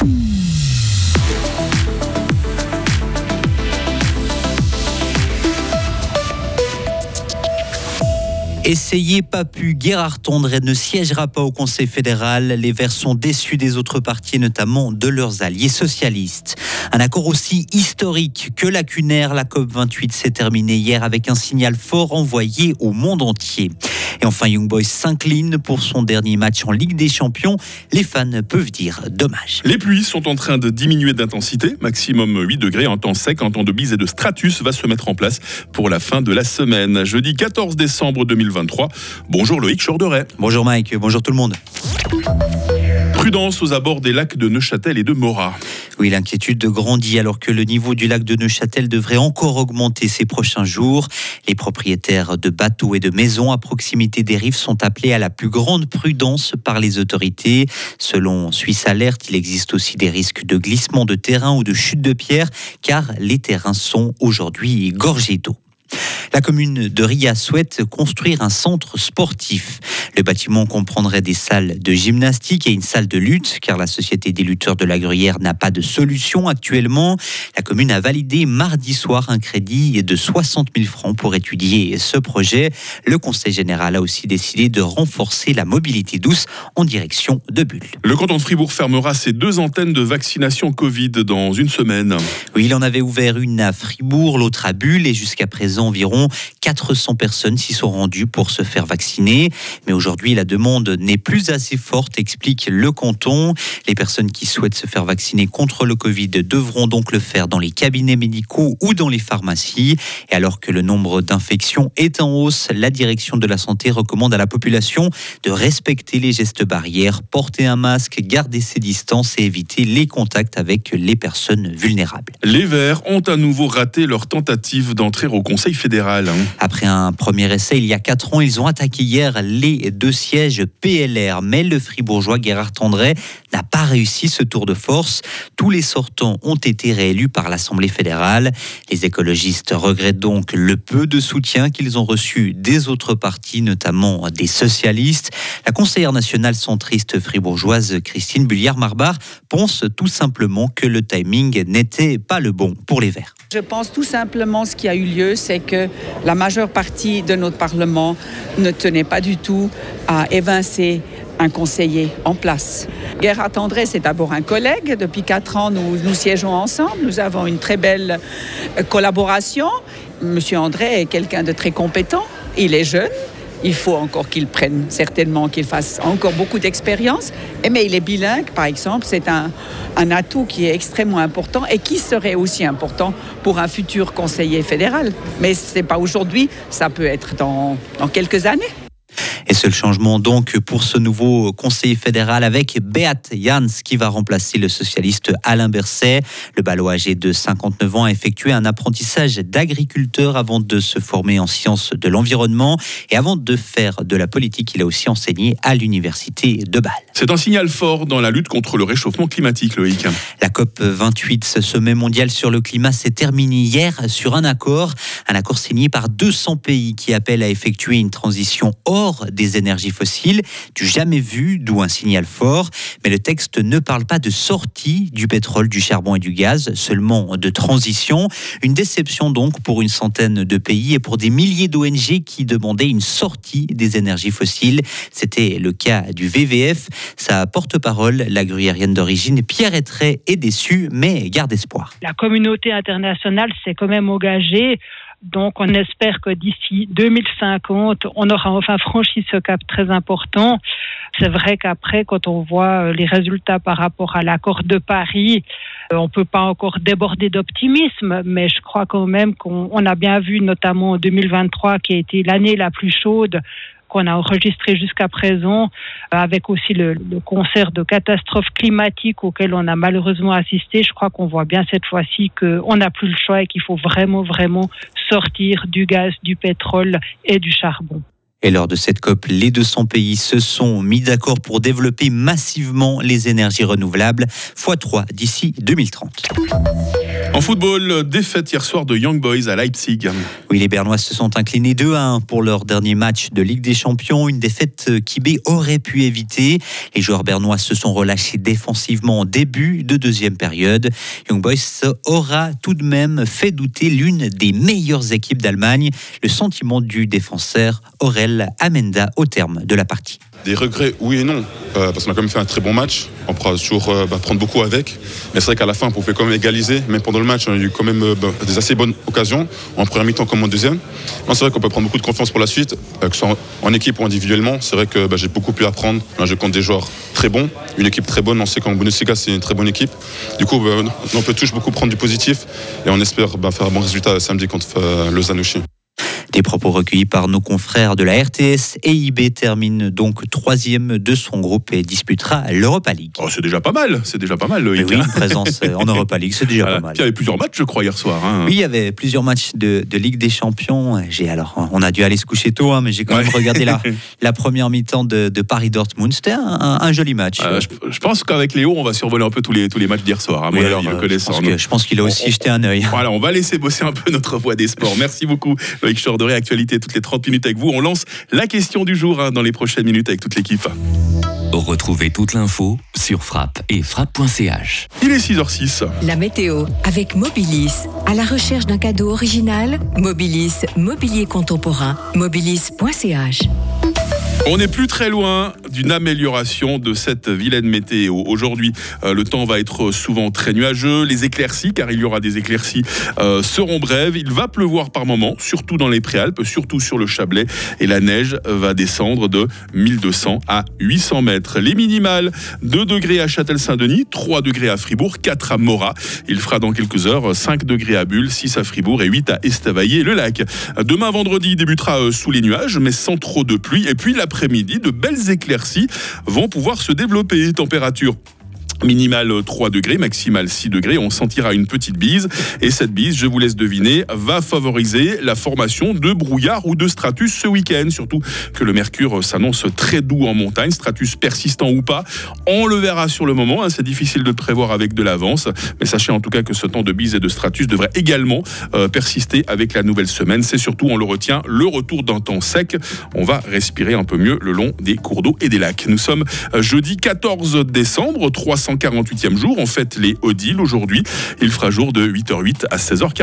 Mm-hmm. Essayez pas pu, Gérard Tondre ne siégera pas au Conseil fédéral. Les Verts sont déçus des autres partis, notamment de leurs alliés socialistes. Un accord aussi historique que lacunaire, la COP28 s'est terminée hier avec un signal fort envoyé au monde entier. Et enfin, Young Boys s'incline pour son dernier match en Ligue des Champions. Les fans peuvent dire dommage. Les pluies sont en train de diminuer d'intensité. Maximum 8 degrés en temps sec. Un temps de bise et de stratus va se mettre en place pour la fin de la semaine. Jeudi 14 décembre 2023. Bonjour Loïc Chorderet. Bonjour Mike. Bonjour tout le monde. Prudence aux abords des lacs de Neuchâtel et de Morat. Oui, l'inquiétude grandit alors que le niveau du lac de Neuchâtel devrait encore augmenter ces prochains jours. Les propriétaires de bateaux et de maisons à proximité des rives sont appelés à la plus grande prudence par les autorités. Selon Suisse Alerte, il existe aussi des risques de glissement de terrain ou de chute de pierre car les terrains sont aujourd'hui gorgés d'eau. La commune de Ria souhaite construire un centre sportif. Le bâtiment comprendrait des salles de gymnastique et une salle de lutte, car la Société des lutteurs de la Gruyère n'a pas de solution actuellement. La commune a validé mardi soir un crédit de 60 000 francs pour étudier ce projet. Le Conseil général a aussi décidé de renforcer la mobilité douce en direction de Bulle. Le canton de Fribourg fermera ses deux antennes de vaccination Covid dans une semaine. Oui, il en avait ouvert une à Fribourg, l'autre à Bulle, et jusqu'à présent environ 400 personnes s'y sont rendues pour se faire vacciner. Mais aujourd'hui, la demande n'est plus assez forte, explique le canton. Les personnes qui souhaitent se faire vacciner contre le Covid devront donc le faire dans les cabinets médicaux ou dans les pharmacies. Et alors que le nombre d'infections est en hausse, la direction de la santé recommande à la population de respecter les gestes barrières, porter un masque, garder ses distances et éviter les contacts avec les personnes vulnérables. Les Verts ont à nouveau raté leur tentative d'entrer au Conseil fédéral. Hein. Après un premier essai il y a quatre ans, ils ont attaqué hier les deux sièges PLR. Mais le fribourgeois Gérard Tendray n'a pas réussi ce tour de force. Tous les sortants ont été réélus par l'Assemblée fédérale. Les écologistes regrettent donc le peu de soutien qu'ils ont reçu des autres partis, notamment des socialistes. La conseillère nationale centriste fribourgeoise Christine Bulliard-Marbar pense tout simplement que le timing n'était pas le bon pour les Verts. Je pense tout simplement ce qui a eu lieu, c'est que la majeure partie de notre Parlement ne tenait pas du tout à évincer un conseiller en place. Gerhard André, c'est d'abord un collègue. Depuis quatre ans, nous, nous siégeons ensemble. Nous avons une très belle euh, collaboration. Monsieur André est quelqu'un de très compétent. Il est jeune. Il faut encore qu'il prenne, certainement qu'il fasse encore beaucoup d'expérience. Mais il est bilingue, par exemple. C'est un, atout qui est extrêmement important et qui serait aussi important pour un futur conseiller fédéral. Mais ce n'est pas aujourd'hui, ça peut être dans quelques années. Et seul changement donc pour ce nouveau conseiller fédéral avec Beat Jans qui va remplacer le socialiste Alain Berset. Le ballot âgé de 59 ans a effectué un apprentissage d'agriculteur avant de se former en sciences de l'environnement et avant de faire de la politique, il a aussi enseigné à l'université de Bâle. C'est un signal fort dans la lutte contre le réchauffement climatique, Loïc. La COP 28, ce sommet mondial sur le climat, s'est terminé hier sur un accord, un accord signé par 200 pays qui appellent à effectuer une transition hors des énergies fossiles, du jamais vu, d'où un signal fort. Mais le texte ne parle pas de sortie du pétrole, du charbon et du gaz, seulement de transition. Une déception donc pour une centaine de pays et pour des milliers d'ONG qui demandaient une sortie des énergies fossiles. C'était le cas du VVF. Sa porte-parole, la gruyérienne d'origine, Pierre Ettray, est déçue, mais garde espoir. La communauté internationale s'est quand même engagée donc, on espère que d'ici 2050, on aura enfin franchi ce cap très important. C'est vrai qu'après, quand on voit euh, les résultats par rapport à l'accord de Paris, euh, on peut pas encore déborder d'optimisme, mais je crois quand même qu'on a bien vu, notamment en 2023, qui a été l'année la plus chaude qu'on a enregistré jusqu'à présent, euh, avec aussi le, concert de catastrophes climatiques auxquelles on a malheureusement assisté. Je crois qu'on voit bien cette fois-ci qu'on n'a plus le choix et qu'il faut vraiment, vraiment sortir du gaz, du pétrole et du charbon. Et lors de cette COP, les 200 pays se sont mis d'accord pour développer massivement les énergies renouvelables, x3 d'ici 2030. En football, défaite hier soir de Young Boys à Leipzig. Oui, les Bernois se sont inclinés 2-1 pour leur dernier match de Ligue des Champions, une défaite qu'Ibé aurait pu éviter. Les joueurs bernois se sont relâchés défensivement en début de deuxième période. Young Boys aura tout de même fait douter l'une des meilleures équipes d'Allemagne, le sentiment du défenseur Aurel Amenda au terme de la partie. Des regrets, oui et non, euh, parce qu'on a quand même fait un très bon match. On pourra toujours euh, bah, prendre beaucoup avec. Mais c'est vrai qu'à la fin, on pouvait quand même égaliser. Même pendant le match, on a eu quand même euh, bah, des assez bonnes occasions, en première mi-temps comme en deuxième. c'est vrai qu'on peut prendre beaucoup de confiance pour la suite, que ce soit en, équipe ou individuellement. C'est vrai que bah, j'ai beaucoup pu apprendre. je compte des joueurs très bons, une équipe très bonne. On sait qu'en Bundesliga, c'est une très bonne équipe. Du coup, on peut toujours beaucoup prendre du positif et on espère faire un bon résultat samedi contre Lausanne aussi. Des propos recueillis par nos confrères de la RTS. EIB termine donc troisième de son groupe et disputera l'Europa League. Oh, c'est déjà pas mal, c'est déjà pas mal oui, une présence en Europa League, c'est déjà pas mal. Il y avait plusieurs matchs, je crois, hier soir. Hein. Oui, il y avait plusieurs matchs de, Ligue des Champions. J'ai alors, on a dû aller se coucher tôt, hein, mais j'ai quand même regardé la, la première mi-temps de, Paris Dortmund. C'était un, joli match. Euh, je, pense qu'avec Léo, on va survoler un peu tous les tous les matchs d'hier soir. Hein, alors, je pense qu'il a aussi jeté un œil. Voilà, on va laisser bosser un peu notre voix des sports. Merci beaucoup, Loïc de Actualité toutes les 30 minutes avec vous. On lance la question du jour hein, dans les prochaines minutes avec toute l'équipe. Retrouvez toute l'info sur frappe et frappe.ch. Il est 6h06. La météo avec Mobilis. À la recherche d'un cadeau original, Mobilis, mobilier contemporain, mobilis.ch. On n'est plus très loin d'une amélioration de cette vilaine météo. Aujourd'hui, euh, le temps va être souvent très nuageux. Les éclaircies, car il y aura des éclaircies, euh, seront brèves. Il va pleuvoir par moments, surtout dans les Préalpes, surtout sur le Chablais. Et la neige va descendre de 1200 à 800 mètres. Les minimales, 2 degrés à Châtel-Saint-Denis, 3 degrés à Fribourg, 4 à Morat. Il fera dans quelques heures 5 degrés à Bulle, 6 à Fribourg et 8 à Estavayer-le-Lac. Demain vendredi débutera euh, sous les nuages, mais sans trop de pluie. Et puis l'après-midi, de belles éclaircies vont pouvoir se développer. Température Minimal 3 degrés, maximal 6 degrés. On sentira une petite bise. Et cette bise, je vous laisse deviner, va favoriser la formation de brouillard ou de stratus ce week-end. Surtout que le mercure s'annonce très doux en montagne, stratus persistant ou pas. On le verra sur le moment. Hein. C'est difficile de prévoir avec de l'avance. Mais sachez en tout cas que ce temps de bise et de stratus devrait également euh, persister avec la nouvelle semaine. C'est surtout, on le retient, le retour d'un temps sec. On va respirer un peu mieux le long des cours d'eau et des lacs. Nous sommes euh, jeudi 14 décembre, 300 148e jour. On fête les Odile aujourd'hui. Il fera jour de 8h08 à 16h40.